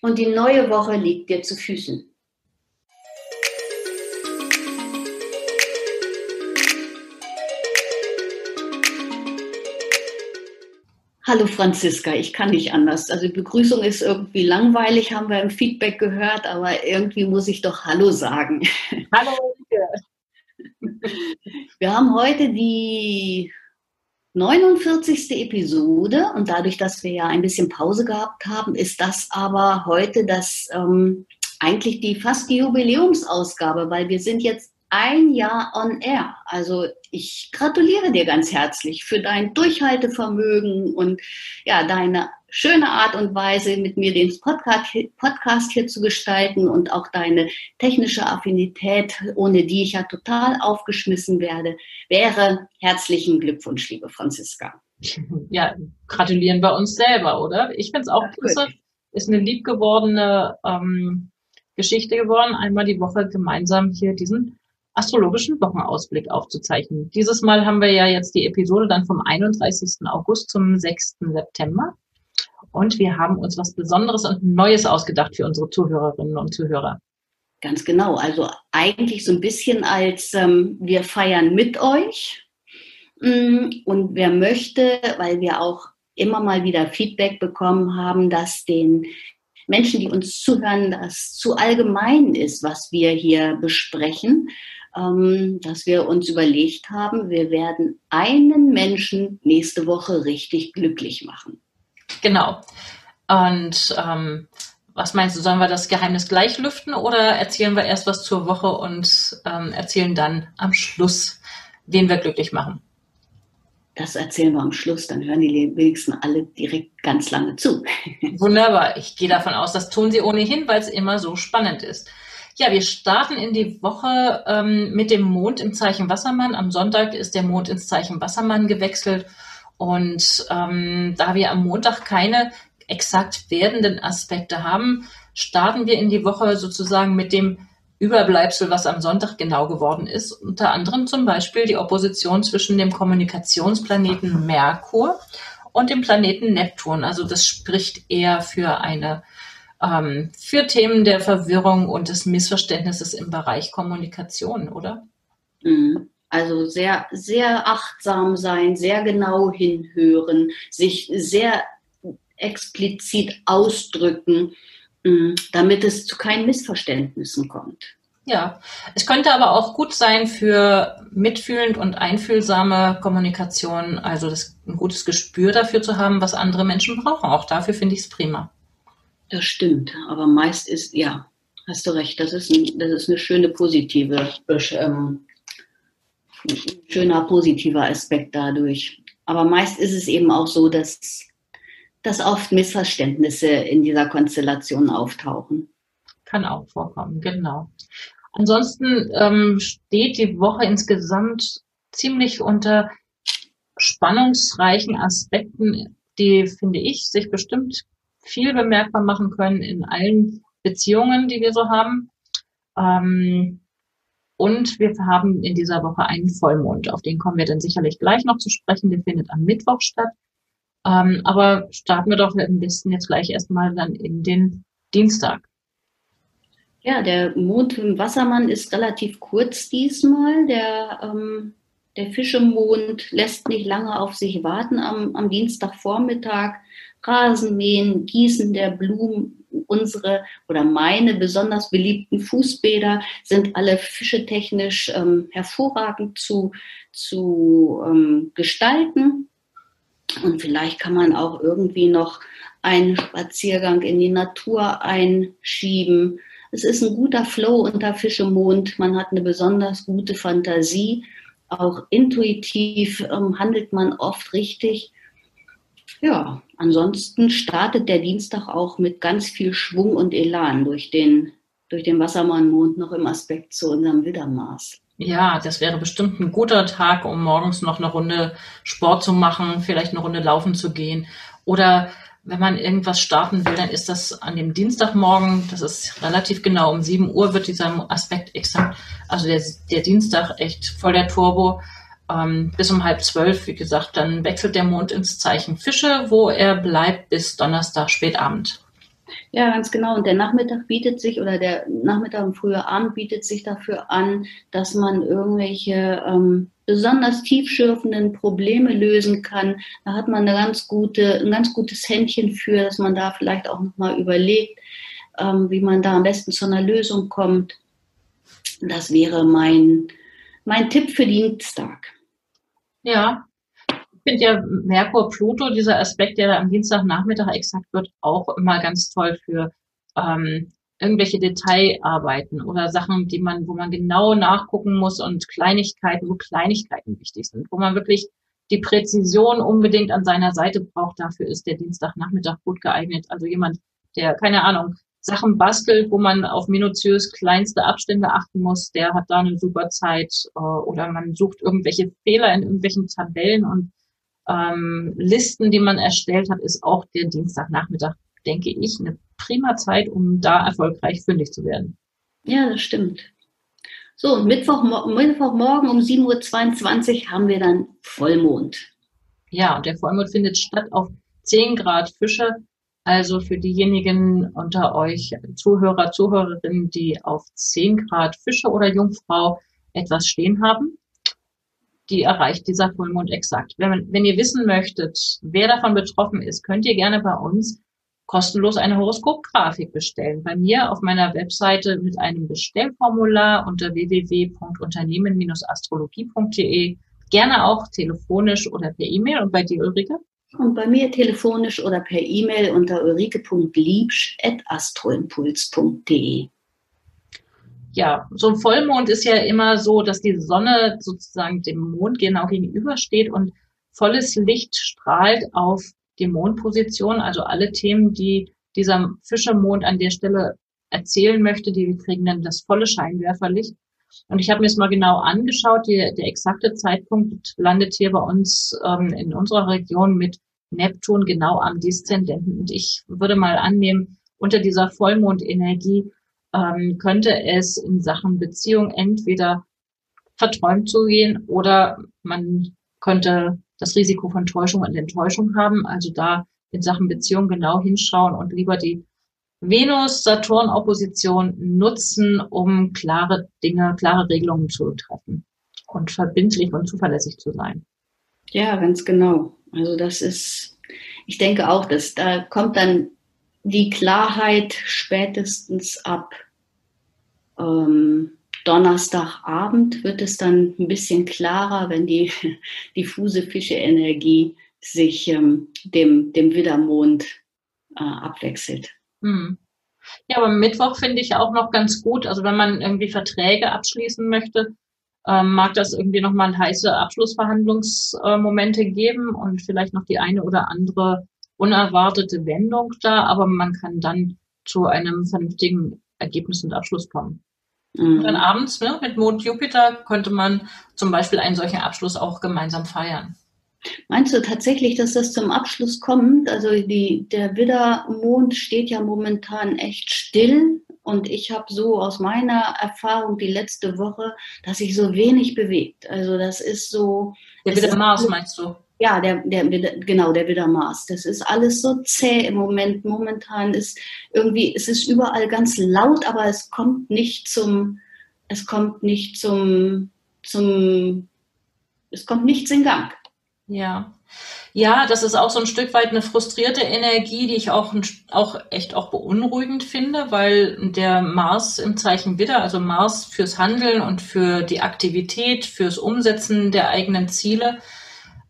und die neue Woche liegt dir zu Füßen. Hallo Franziska, ich kann nicht anders. Also die Begrüßung ist irgendwie langweilig, haben wir im Feedback gehört, aber irgendwie muss ich doch Hallo sagen. Hallo. Wir haben heute die 49. Episode und dadurch, dass wir ja ein bisschen Pause gehabt haben, ist das aber heute das ähm, eigentlich die fast die Jubiläumsausgabe, weil wir sind jetzt ein Jahr on air. Also ich gratuliere dir ganz herzlich für dein Durchhaltevermögen und ja, deine schöne Art und Weise, mit mir den Podcast, Podcast hier zu gestalten und auch deine technische Affinität, ohne die ich ja total aufgeschmissen werde, wäre. Herzlichen Glückwunsch, liebe Franziska. Ja, gratulieren wir uns selber, oder? Ich finde es auch klasse. Ist eine liebgewordene ähm, Geschichte geworden, einmal die Woche gemeinsam hier diesen astrologischen Wochenausblick aufzuzeichnen. Dieses Mal haben wir ja jetzt die Episode dann vom 31. August zum 6. September. Und wir haben uns was Besonderes und Neues ausgedacht für unsere Zuhörerinnen und Zuhörer. Ganz genau. Also eigentlich so ein bisschen als ähm, wir feiern mit euch. Mm, und wer möchte, weil wir auch immer mal wieder Feedback bekommen haben, dass den Menschen, die uns zuhören, das zu allgemein ist, was wir hier besprechen, ähm, dass wir uns überlegt haben, wir werden einen Menschen nächste Woche richtig glücklich machen. Genau. Und ähm, was meinst du, sollen wir das Geheimnis gleich lüften oder erzählen wir erst was zur Woche und ähm, erzählen dann am Schluss, wen wir glücklich machen? Das erzählen wir am Schluss, dann hören die wenigsten alle direkt ganz lange zu. Wunderbar. Ich gehe davon aus, das tun sie ohnehin, weil es immer so spannend ist. Ja, wir starten in die Woche ähm, mit dem Mond im Zeichen Wassermann. Am Sonntag ist der Mond ins Zeichen Wassermann gewechselt. Und ähm, da wir am Montag keine exakt werdenden Aspekte haben, starten wir in die Woche sozusagen mit dem Überbleibsel, was am Sonntag genau geworden ist. Unter anderem zum Beispiel die Opposition zwischen dem Kommunikationsplaneten Merkur und dem Planeten Neptun. Also das spricht eher für eine ähm, für Themen der Verwirrung und des Missverständnisses im Bereich Kommunikation, oder? Also sehr, sehr achtsam sein, sehr genau hinhören, sich sehr explizit ausdrücken, mm, damit es zu keinen Missverständnissen kommt. Ja, es könnte aber auch gut sein für mitfühlend und einfühlsame Kommunikation, also das, ein gutes Gespür dafür zu haben, was andere Menschen brauchen. Auch dafür finde ich es prima. Das stimmt, aber meist ist, ja, hast du recht, das ist, ein, das ist eine schöne positive ähm, schöner positiver Aspekt dadurch. Aber meist ist es eben auch so, dass, dass oft Missverständnisse in dieser Konstellation auftauchen. Kann auch vorkommen, genau. Ansonsten ähm, steht die Woche insgesamt ziemlich unter spannungsreichen Aspekten, die, finde ich, sich bestimmt viel bemerkbar machen können in allen Beziehungen, die wir so haben. Ähm, und wir haben in dieser Woche einen Vollmond. Auf den kommen wir dann sicherlich gleich noch zu sprechen. Der findet am Mittwoch statt. Ähm, aber starten wir doch am besten jetzt gleich erstmal dann in den Dienstag. Ja, der Mond im Wassermann ist relativ kurz diesmal. Der, ähm, der Fischemond lässt nicht lange auf sich warten am, am Dienstagvormittag. Rasenmähen, Gießen der Blumen, unsere oder meine besonders beliebten Fußbäder sind alle fischetechnisch ähm, hervorragend zu, zu ähm, gestalten. Und vielleicht kann man auch irgendwie noch einen Spaziergang in die Natur einschieben. Es ist ein guter Flow unter Fischemond. Man hat eine besonders gute Fantasie. Auch intuitiv ähm, handelt man oft richtig. Ja, ansonsten startet der Dienstag auch mit ganz viel Schwung und Elan durch den durch den Wassermannmond noch im Aspekt zu unserem Widdermaß. Ja, das wäre bestimmt ein guter Tag, um morgens noch eine Runde Sport zu machen, vielleicht eine Runde laufen zu gehen. Oder wenn man irgendwas starten will, dann ist das an dem Dienstagmorgen, das ist relativ genau, um 7 Uhr wird dieser Aspekt exakt, also der, der Dienstag echt voll der Turbo. Ähm, bis um halb zwölf, wie gesagt, dann wechselt der Mond ins Zeichen Fische, wo er bleibt bis Donnerstag spätabend. Ja, ganz genau. Und der Nachmittag bietet sich oder der Nachmittag und frühe Abend bietet sich dafür an, dass man irgendwelche ähm, besonders tiefschürfenden Probleme lösen kann. Da hat man eine ganz gute, ein ganz gutes Händchen für, dass man da vielleicht auch nochmal überlegt, ähm, wie man da am besten zu einer Lösung kommt. Das wäre mein, mein Tipp für Dienstag. Ja, ich finde ja Merkur-Pluto, dieser Aspekt, der da am Dienstagnachmittag exakt wird, auch immer ganz toll für ähm, irgendwelche Detailarbeiten oder Sachen, die man, wo man genau nachgucken muss und Kleinigkeiten, wo Kleinigkeiten wichtig sind, wo man wirklich die Präzision unbedingt an seiner Seite braucht. Dafür ist der Dienstagnachmittag gut geeignet. Also jemand, der, keine Ahnung, Sachen bastelt, wo man auf minutiös kleinste Abstände achten muss, der hat da eine super Zeit. Äh, oder man sucht irgendwelche Fehler in irgendwelchen Tabellen und ähm, Listen, die man erstellt hat, ist auch der Dienstagnachmittag, denke ich, eine prima Zeit, um da erfolgreich fündig zu werden. Ja, das stimmt. So, Mittwoch, Mittwochmorgen um 7.22 Uhr haben wir dann Vollmond. Ja, und der Vollmond findet statt auf 10 Grad Fische. Also für diejenigen unter euch Zuhörer, Zuhörerinnen, die auf 10 Grad Fische oder Jungfrau etwas stehen haben, die erreicht dieser Vollmond exakt. Wenn, wenn ihr wissen möchtet, wer davon betroffen ist, könnt ihr gerne bei uns kostenlos eine Horoskopgrafik bestellen. Bei mir auf meiner Webseite mit einem Bestellformular unter www.unternehmen-astrologie.de. Gerne auch telefonisch oder per E-Mail. Und bei dir, Ulrike? Und bei mir telefonisch oder per E-Mail unter ulrike.liebsch.astroimpuls.de ja, so ein Vollmond ist ja immer so, dass die Sonne sozusagen dem Mond genau gegenübersteht und volles Licht strahlt auf die Mondposition. Also alle Themen, die dieser Fischermond an der Stelle erzählen möchte, die kriegen dann das volle Scheinwerferlicht. Und ich habe mir es mal genau angeschaut. Die, der exakte Zeitpunkt landet hier bei uns ähm, in unserer Region mit Neptun genau am Deszendenten. Und ich würde mal annehmen, unter dieser Vollmondenergie ähm, könnte es in Sachen Beziehung entweder verträumt zugehen oder man könnte das Risiko von Täuschung und Enttäuschung haben. Also da in Sachen Beziehung genau hinschauen und lieber die Venus-Saturn-Opposition nutzen, um klare Dinge, klare Regelungen zu treffen und verbindlich und zuverlässig zu sein. Ja, ganz genau. Also das ist, ich denke auch, dass da kommt dann die Klarheit spätestens ab ähm, Donnerstagabend wird es dann ein bisschen klarer, wenn die diffuse Fische-Energie sich ähm, dem, dem Widdermond äh, abwechselt. Hm. Ja, aber Mittwoch finde ich auch noch ganz gut. Also wenn man irgendwie Verträge abschließen möchte, ähm, mag das irgendwie nochmal heiße Abschlussverhandlungsmomente äh, geben und vielleicht noch die eine oder andere unerwartete Wendung da, aber man kann dann zu einem vernünftigen Ergebnis und Abschluss kommen. Mhm. Und dann abends ne, mit Mond Jupiter könnte man zum Beispiel einen solchen Abschluss auch gemeinsam feiern. Meinst du tatsächlich, dass das zum Abschluss kommt? Also die, der Widdermond steht ja momentan echt still und ich habe so aus meiner Erfahrung die letzte Woche, dass sich so wenig bewegt. Also das ist so. Der Widdermars meinst du? Ja, der, der, genau, der Widdermaß. Das ist alles so zäh im Moment. Momentan ist irgendwie, es ist überall ganz laut, aber es kommt nicht zum, es kommt nicht zum, zum, es kommt nichts in Gang. Ja. Ja, das ist auch so ein Stück weit eine frustrierte Energie, die ich auch, auch echt auch beunruhigend finde, weil der Mars im Zeichen Widder, also Mars fürs Handeln und für die Aktivität, fürs Umsetzen der eigenen Ziele,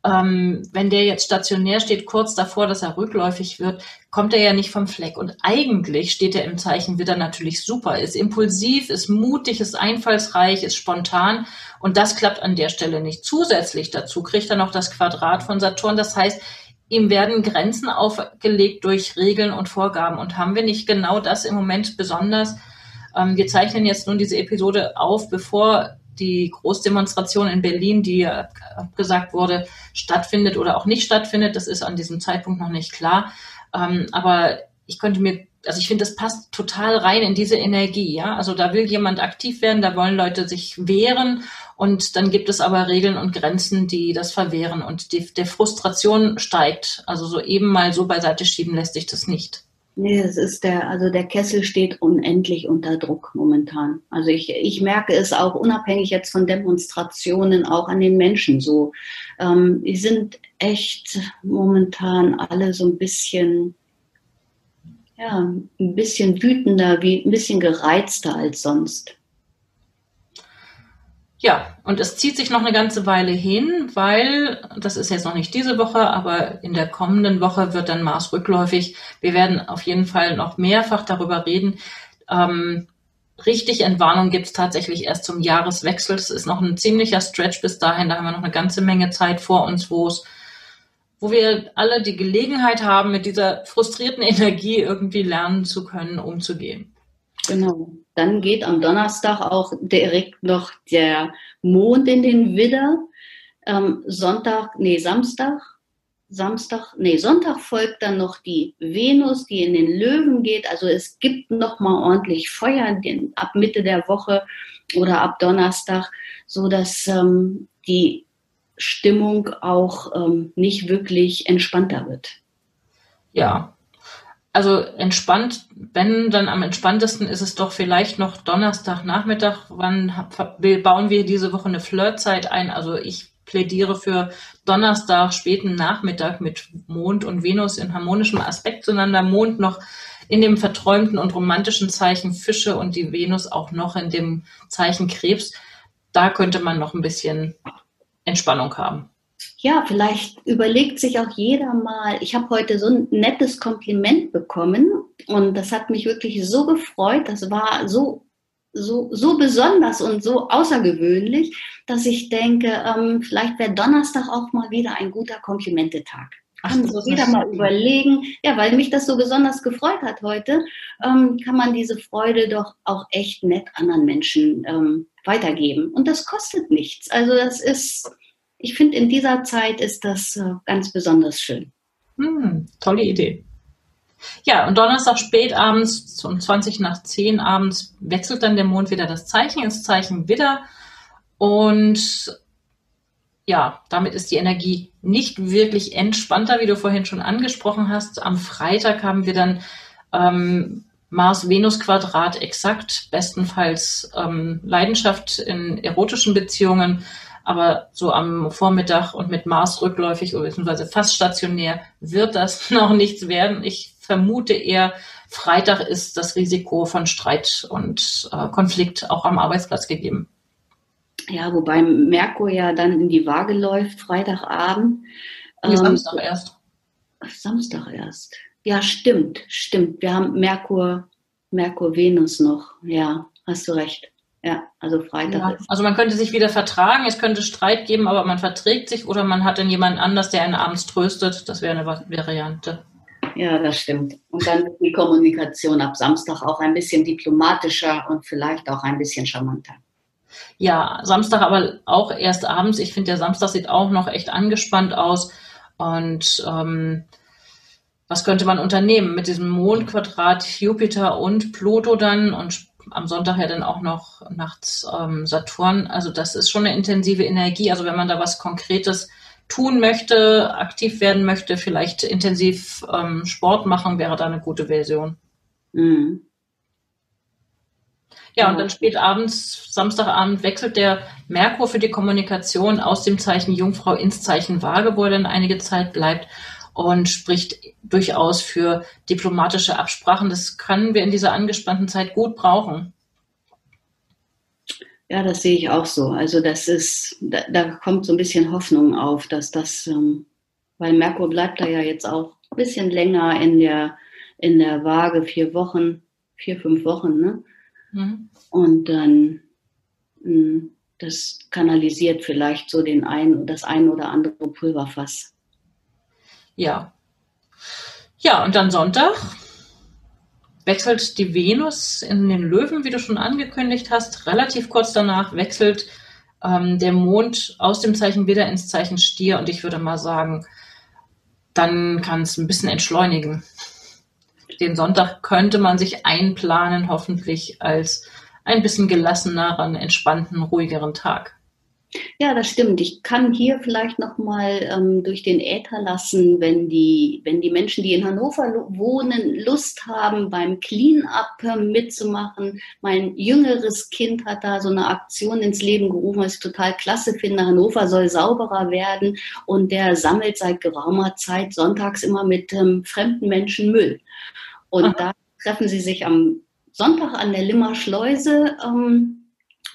ähm, wenn der jetzt stationär steht, kurz davor, dass er rückläufig wird, kommt er ja nicht vom Fleck. Und eigentlich steht er im Zeichen Widder natürlich super, ist impulsiv, ist mutig, ist einfallsreich, ist spontan. Und das klappt an der Stelle nicht. Zusätzlich dazu kriegt er noch das Quadrat von Saturn. Das heißt, ihm werden Grenzen aufgelegt durch Regeln und Vorgaben. Und haben wir nicht genau das im Moment besonders? Ähm, wir zeichnen jetzt nun diese Episode auf, bevor die Großdemonstration in Berlin, die abgesagt wurde, stattfindet oder auch nicht stattfindet. Das ist an diesem Zeitpunkt noch nicht klar. Ähm, aber ich könnte mir, also ich finde, das passt total rein in diese Energie. Ja, also da will jemand aktiv werden, da wollen Leute sich wehren und dann gibt es aber Regeln und Grenzen, die das verwehren und die, der Frustration steigt. Also so eben mal so beiseite schieben lässt sich das nicht. Nee, es ist der, also der Kessel steht unendlich unter Druck momentan. Also ich, ich merke es auch unabhängig jetzt von Demonstrationen auch an den Menschen so. Ähm, die sind echt momentan alle so ein bisschen, ja, ein bisschen wütender, wie ein bisschen gereizter als sonst. Ja, und es zieht sich noch eine ganze Weile hin, weil, das ist jetzt noch nicht diese Woche, aber in der kommenden Woche wird dann Mars rückläufig. Wir werden auf jeden Fall noch mehrfach darüber reden. Ähm, richtig Entwarnung gibt es tatsächlich erst zum Jahreswechsel. Es ist noch ein ziemlicher Stretch bis dahin. Da haben wir noch eine ganze Menge Zeit vor uns, wo es wo wir alle die Gelegenheit haben, mit dieser frustrierten Energie irgendwie lernen zu können, umzugehen. Genau. Dann geht am Donnerstag auch direkt noch der Mond in den Widder. Ähm, Sonntag, nee, Samstag, Samstag, nee, Sonntag folgt dann noch die Venus, die in den Löwen geht. Also es gibt noch mal ordentlich Feuer den, ab Mitte der Woche oder ab Donnerstag, so dass ähm, die Stimmung auch ähm, nicht wirklich entspannter wird. Ja, also entspannt, wenn dann am entspanntesten ist es doch vielleicht noch Donnerstagnachmittag. Wann bauen wir diese Woche eine Flirtzeit ein? Also ich plädiere für Donnerstag, späten Nachmittag mit Mond und Venus in harmonischem Aspekt zueinander. Mond noch in dem verträumten und romantischen Zeichen Fische und die Venus auch noch in dem Zeichen Krebs. Da könnte man noch ein bisschen Entspannung haben ja, vielleicht überlegt sich auch jeder mal, ich habe heute so ein nettes Kompliment bekommen und das hat mich wirklich so gefreut, das war so, so, so besonders und so außergewöhnlich, dass ich denke, ähm, vielleicht wäre Donnerstag auch mal wieder ein guter Komplimentetag. Kann so jeder mal überlegen, ja, weil mich das so besonders gefreut hat heute, ähm, kann man diese Freude doch auch echt nett anderen Menschen ähm, weitergeben. Und das kostet nichts. Also das ist, ich finde, in dieser Zeit ist das äh, ganz besonders schön. Hm, tolle Idee. Ja, und Donnerstag spät abends, um 20 nach 10 abends, wechselt dann der Mond wieder das Zeichen ins Zeichen Widder. Und ja, damit ist die Energie nicht wirklich entspannter, wie du vorhin schon angesprochen hast. Am Freitag haben wir dann ähm, Mars-Venus-Quadrat exakt, bestenfalls ähm, Leidenschaft in erotischen Beziehungen aber so am Vormittag und mit Mars rückläufig oder beziehungsweise fast stationär wird das noch nichts werden. Ich vermute eher, Freitag ist das Risiko von Streit und äh, Konflikt auch am Arbeitsplatz gegeben. Ja, wobei Merkur ja dann in die Waage läuft, Freitagabend. Ähm, Samstag erst. Samstag erst. Ja, stimmt, stimmt. Wir haben Merkur, Merkur, Venus noch. Ja, hast du recht. Ja, also Freitag ja, ist. Also man könnte sich wieder vertragen, es könnte Streit geben, aber man verträgt sich oder man hat dann jemanden anders, der einen abends tröstet. Das wäre eine Variante. Ja, das stimmt. Und dann die Kommunikation ab Samstag auch ein bisschen diplomatischer und vielleicht auch ein bisschen charmanter. Ja, Samstag aber auch erst abends. Ich finde, der Samstag sieht auch noch echt angespannt aus. Und ähm, was könnte man unternehmen mit diesem Mondquadrat Jupiter und Pluto dann und am Sonntag ja dann auch noch nachts ähm, Saturn. Also das ist schon eine intensive Energie. Also wenn man da was Konkretes tun möchte, aktiv werden möchte, vielleicht intensiv ähm, Sport machen, wäre da eine gute Version. Mhm. Ja, und dann spät abends, Samstagabend, wechselt der Merkur für die Kommunikation aus dem Zeichen Jungfrau ins Zeichen Waage, wo er dann einige Zeit bleibt und spricht durchaus für diplomatische Absprachen. Das können wir in dieser angespannten Zeit gut brauchen. Ja, das sehe ich auch so. Also das ist, da, da kommt so ein bisschen Hoffnung auf, dass das, ähm, weil Merkur bleibt da ja jetzt auch ein bisschen länger in der, in der Waage, vier Wochen, vier, fünf Wochen, ne? Mhm. Und dann, mh, hm, das kanalisiert vielleicht so den ein, das ein oder andere Pulverfass. Ja. Ja, und dann Sonntag. wechselt die Venus in den Löwen, wie du schon angekündigt hast. Relativ kurz danach wechselt ähm, der Mond aus dem Zeichen wieder ins Zeichen Stier und ich würde mal sagen, dann kann es ein bisschen entschleunigen. Den Sonntag könnte man sich einplanen, hoffentlich als ein bisschen gelasseneren, entspannten, ruhigeren Tag. Ja, das stimmt. Ich kann hier vielleicht noch mal ähm, durch den Äther lassen, wenn die, wenn die Menschen, die in Hannover wohnen, Lust haben, beim Clean-up ähm, mitzumachen. Mein jüngeres Kind hat da so eine Aktion ins Leben gerufen, was ich total klasse finde. Hannover soll sauberer werden und der sammelt seit geraumer Zeit sonntags immer mit ähm, fremden Menschen Müll. Und Aha. da treffen sie sich am Sonntag an der Limmer Schleuse. Ähm,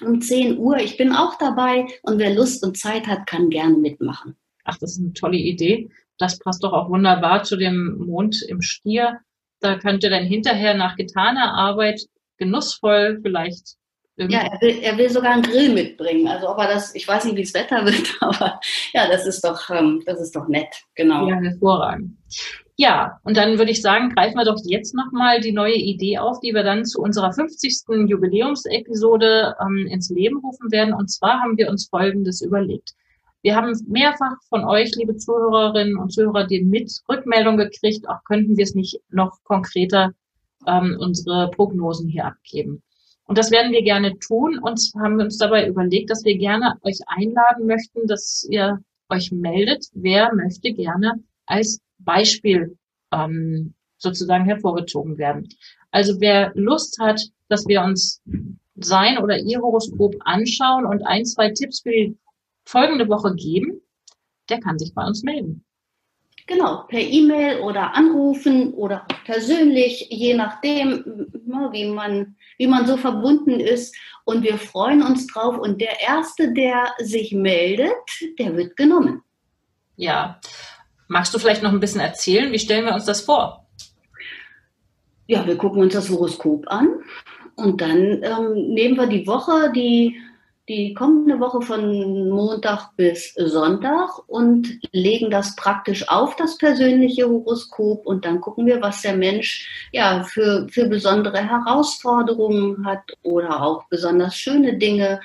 um 10 Uhr. Ich bin auch dabei und wer Lust und Zeit hat, kann gerne mitmachen. Ach, das ist eine tolle Idee. Das passt doch auch wunderbar zu dem Mond im Stier. Da könnte dann hinterher nach getaner Arbeit genussvoll vielleicht ja, er will, er will sogar einen Grill mitbringen. Also ob er das, ich weiß nicht, wie das Wetter wird, aber ja, das ist doch, ähm, das ist doch nett, genau. Ja, hervorragend. Ja, und dann würde ich sagen, greifen wir doch jetzt nochmal die neue Idee auf, die wir dann zu unserer 50. Jubiläumsepisode ähm, ins Leben rufen werden. Und zwar haben wir uns Folgendes überlegt. Wir haben mehrfach von euch, liebe Zuhörerinnen und Zuhörer, die mit Rückmeldung gekriegt, auch könnten wir es nicht noch konkreter ähm, unsere Prognosen hier abgeben. Und das werden wir gerne tun und haben uns dabei überlegt, dass wir gerne euch einladen möchten, dass ihr euch meldet, wer möchte gerne als Beispiel ähm, sozusagen hervorgezogen werden. Also wer Lust hat, dass wir uns sein oder ihr Horoskop anschauen und ein, zwei Tipps für die folgende Woche geben, der kann sich bei uns melden. Genau, per E-Mail oder anrufen oder persönlich, je nachdem, ne, wie man, wie man so verbunden ist. Und wir freuen uns drauf. Und der Erste, der sich meldet, der wird genommen. Ja, Magst du vielleicht noch ein bisschen erzählen? Wie stellen wir uns das vor? Ja, wir gucken uns das Horoskop an und dann ähm, nehmen wir die Woche, die, die kommende Woche von Montag bis Sonntag und legen das praktisch auf das persönliche Horoskop und dann gucken wir, was der Mensch ja für, für besondere Herausforderungen hat oder auch besonders schöne Dinge.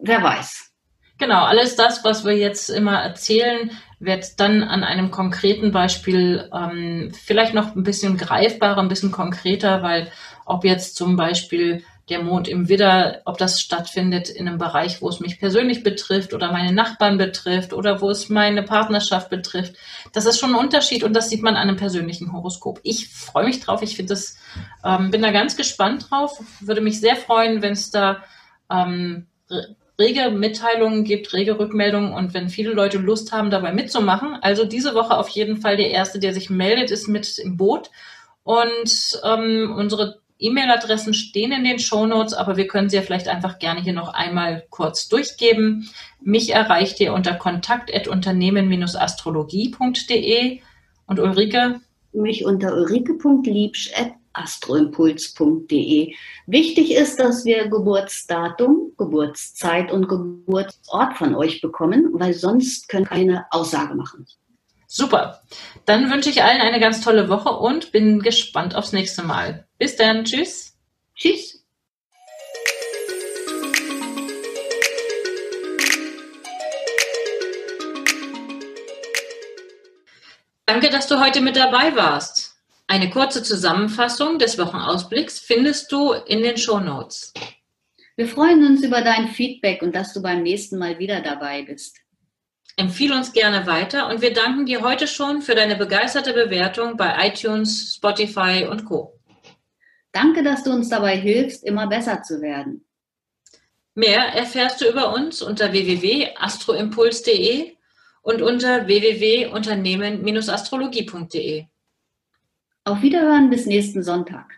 Wer weiß. Genau, alles das, was wir jetzt immer erzählen, wird dann an einem konkreten Beispiel ähm, vielleicht noch ein bisschen greifbarer, ein bisschen konkreter, weil ob jetzt zum Beispiel der Mond im Widder, ob das stattfindet in einem Bereich, wo es mich persönlich betrifft oder meine Nachbarn betrifft oder wo es meine Partnerschaft betrifft. Das ist schon ein Unterschied und das sieht man an einem persönlichen Horoskop. Ich freue mich drauf. Ich finde das, ähm, bin da ganz gespannt drauf. Würde mich sehr freuen, wenn es da ähm, rege Mitteilungen gibt, rege Rückmeldungen und wenn viele Leute Lust haben, dabei mitzumachen. Also diese Woche auf jeden Fall der Erste, der sich meldet, ist mit im Boot. Und ähm, unsere E-Mail-Adressen stehen in den Show Notes, aber wir können sie ja vielleicht einfach gerne hier noch einmal kurz durchgeben. Mich erreicht ihr unter kontakt.unternehmen-astrologie.de und Ulrike? Mich unter ulrike.liebsch astroimpuls.de. Wichtig ist, dass wir Geburtsdatum, Geburtszeit und Geburtsort von euch bekommen, weil sonst können wir keine Aussage machen. Super. Dann wünsche ich allen eine ganz tolle Woche und bin gespannt aufs nächste Mal. Bis dann. Tschüss. Tschüss. Danke, dass du heute mit dabei warst. Eine kurze Zusammenfassung des Wochenausblicks findest du in den Show Notes. Wir freuen uns über dein Feedback und dass du beim nächsten Mal wieder dabei bist. Empfehle uns gerne weiter und wir danken dir heute schon für deine begeisterte Bewertung bei iTunes, Spotify und Co. Danke, dass du uns dabei hilfst, immer besser zu werden. Mehr erfährst du über uns unter www.astroimpuls.de und unter www.unternehmen-astrologie.de. Auf Wiederhören bis nächsten Sonntag.